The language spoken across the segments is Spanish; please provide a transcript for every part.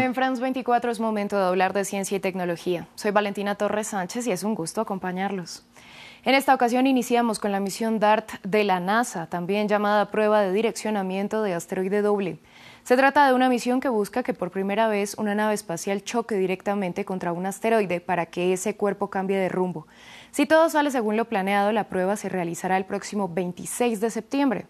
En France 24 es momento de hablar de ciencia y tecnología. Soy Valentina Torres Sánchez y es un gusto acompañarlos. En esta ocasión iniciamos con la misión DART de la NASA, también llamada Prueba de Direccionamiento de Asteroide Doble. Se trata de una misión que busca que por primera vez una nave espacial choque directamente contra un asteroide para que ese cuerpo cambie de rumbo. Si todo sale según lo planeado, la prueba se realizará el próximo 26 de septiembre.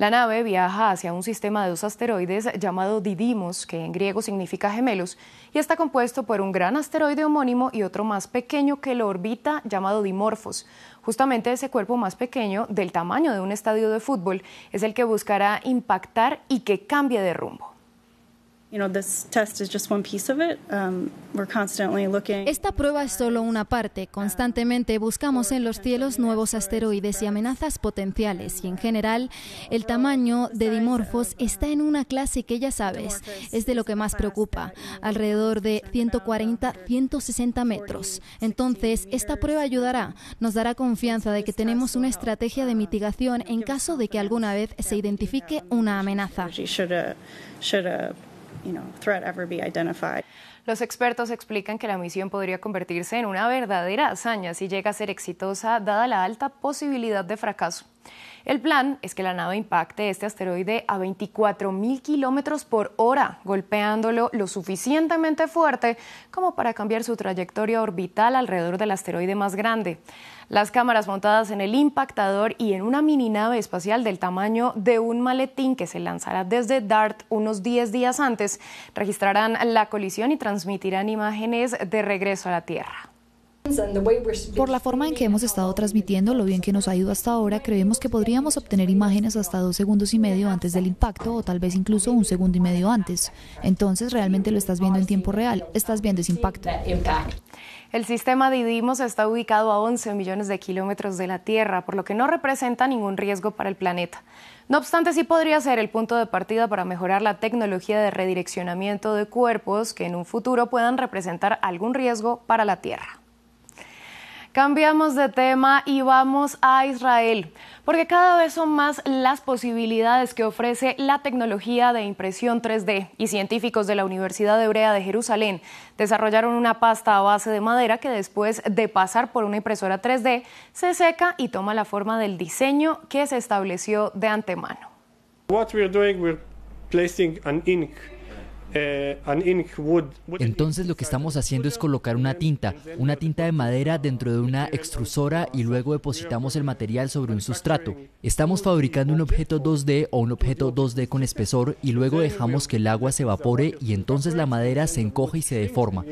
La nave viaja hacia un sistema de dos asteroides llamado Didymos, que en griego significa gemelos, y está compuesto por un gran asteroide homónimo y otro más pequeño que lo orbita llamado Dimorphos. Justamente ese cuerpo más pequeño, del tamaño de un estadio de fútbol, es el que buscará impactar y que cambie de rumbo. Esta prueba es solo una parte. Constantemente buscamos en los cielos nuevos asteroides y amenazas potenciales y en general el tamaño de dimorfos está en una clase que ya sabes es de lo que más preocupa, alrededor de 140-160 metros. Entonces, esta prueba ayudará, nos dará confianza de que tenemos una estrategia de mitigación en caso de que alguna vez se identifique una amenaza. Los expertos explican que la misión podría convertirse en una verdadera hazaña si llega a ser exitosa, dada la alta posibilidad de fracaso. El plan es que la nave impacte este asteroide a 24 mil kilómetros por hora, golpeándolo lo suficientemente fuerte como para cambiar su trayectoria orbital alrededor del asteroide más grande. Las cámaras montadas en el impactador y en una mini nave espacial del tamaño de un maletín que se lanzará desde DART unos 10 días antes registrarán la colisión y transmitirán imágenes de regreso a la Tierra. Por la forma en que hemos estado transmitiendo, lo bien que nos ha ido hasta ahora, creemos que podríamos obtener imágenes hasta dos segundos y medio antes del impacto o tal vez incluso un segundo y medio antes. Entonces realmente lo estás viendo en tiempo real, estás viendo ese impacto. El sistema Didymos está ubicado a 11 millones de kilómetros de la Tierra, por lo que no representa ningún riesgo para el planeta. No obstante, sí podría ser el punto de partida para mejorar la tecnología de redireccionamiento de cuerpos que en un futuro puedan representar algún riesgo para la Tierra. Cambiamos de tema y vamos a Israel, porque cada vez son más las posibilidades que ofrece la tecnología de impresión 3D y científicos de la Universidad Hebrea de Jerusalén desarrollaron una pasta a base de madera que después de pasar por una impresora 3D se seca y toma la forma del diseño que se estableció de antemano. Eh, Entonces lo que estamos haciendo es colocar una tinta, una tinta de madera dentro de una extrusora y luego depositamos el material sobre un sustrato. Estamos fabricando un objeto 2D o un objeto 2D con espesor y luego dejamos que el agua se evapore y entonces la madera se encoge y se deforma.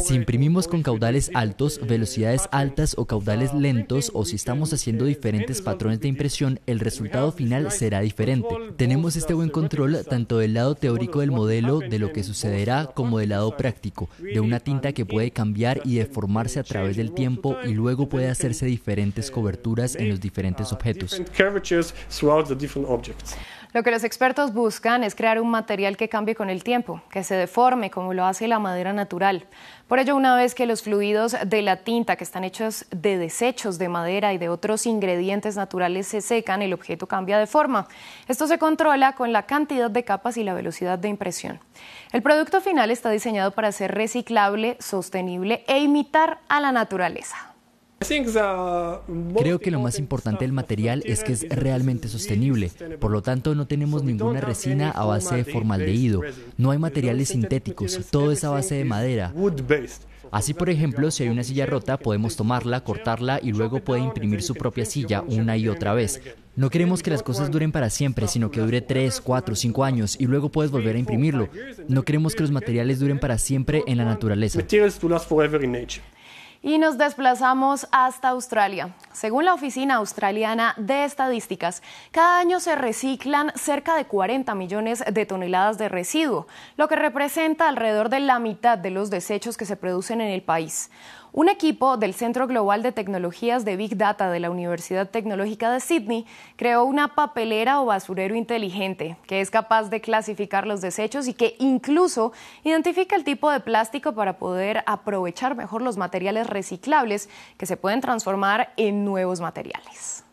Si imprimimos con caudales altos, velocidades altas o caudales lentos o si estamos haciendo diferentes patrones de impresión, el resultado final será diferente. Tenemos este buen control tanto del lado teórico del modelo de lo que sucederá como del lado práctico, de una tinta que puede cambiar y deformarse a través del tiempo y luego puede hacerse diferentes coberturas en los diferentes objetos. Lo que los expertos buscan es crear un material que cambie con el tiempo, que se deforme como lo hace la madera natural. Por ello, una vez que los fluidos de la tinta, que están hechos de desechos de madera y de otros ingredientes naturales, se secan, el objeto cambia de forma. Esto se controla con la cantidad de capas y la velocidad de impresión. El producto final está diseñado para ser reciclable, sostenible e imitar a la naturaleza. Creo que lo más importante del material es que es realmente sostenible. Por lo tanto, no tenemos ninguna resina a base de formaldehído. No hay materiales sintéticos. Todo es a base de madera. Así, por ejemplo, si hay una silla rota, podemos tomarla, cortarla y luego puede imprimir su propia silla una y otra vez. No queremos que las cosas duren para siempre, sino que dure 3, 4, 5 años y luego puedes volver a imprimirlo. No queremos que los materiales duren para siempre en la naturaleza y nos desplazamos hasta Australia. Según la Oficina Australiana de Estadísticas, cada año se reciclan cerca de 40 millones de toneladas de residuo, lo que representa alrededor de la mitad de los desechos que se producen en el país. Un equipo del Centro Global de Tecnologías de Big Data de la Universidad Tecnológica de Sydney creó una papelera o basurero inteligente que es capaz de clasificar los desechos y que incluso identifica el tipo de plástico para poder aprovechar mejor los materiales reciclables que se pueden transformar en nuevos materiales.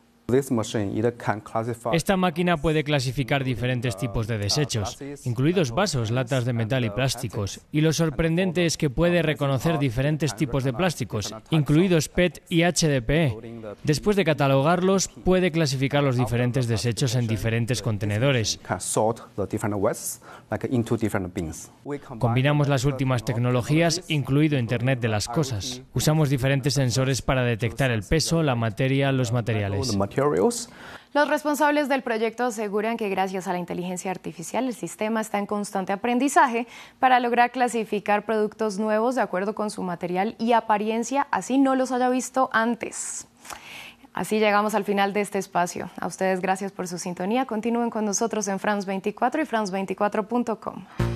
Esta máquina puede clasificar diferentes tipos de desechos, incluidos vasos, latas de metal y plásticos. Y lo sorprendente es que puede reconocer diferentes tipos de plásticos, incluidos PET y HDPE. Después de catalogarlos, puede clasificar los diferentes desechos en diferentes contenedores. Combinamos las últimas tecnologías, incluido Internet de las Cosas. Usamos diferentes sensores para detectar el peso, la materia, los materiales. Los responsables del proyecto aseguran que gracias a la inteligencia artificial el sistema está en constante aprendizaje para lograr clasificar productos nuevos de acuerdo con su material y apariencia, así no los haya visto antes. Así llegamos al final de este espacio. A ustedes gracias por su sintonía. Continúen con nosotros en France 24 y France24.com.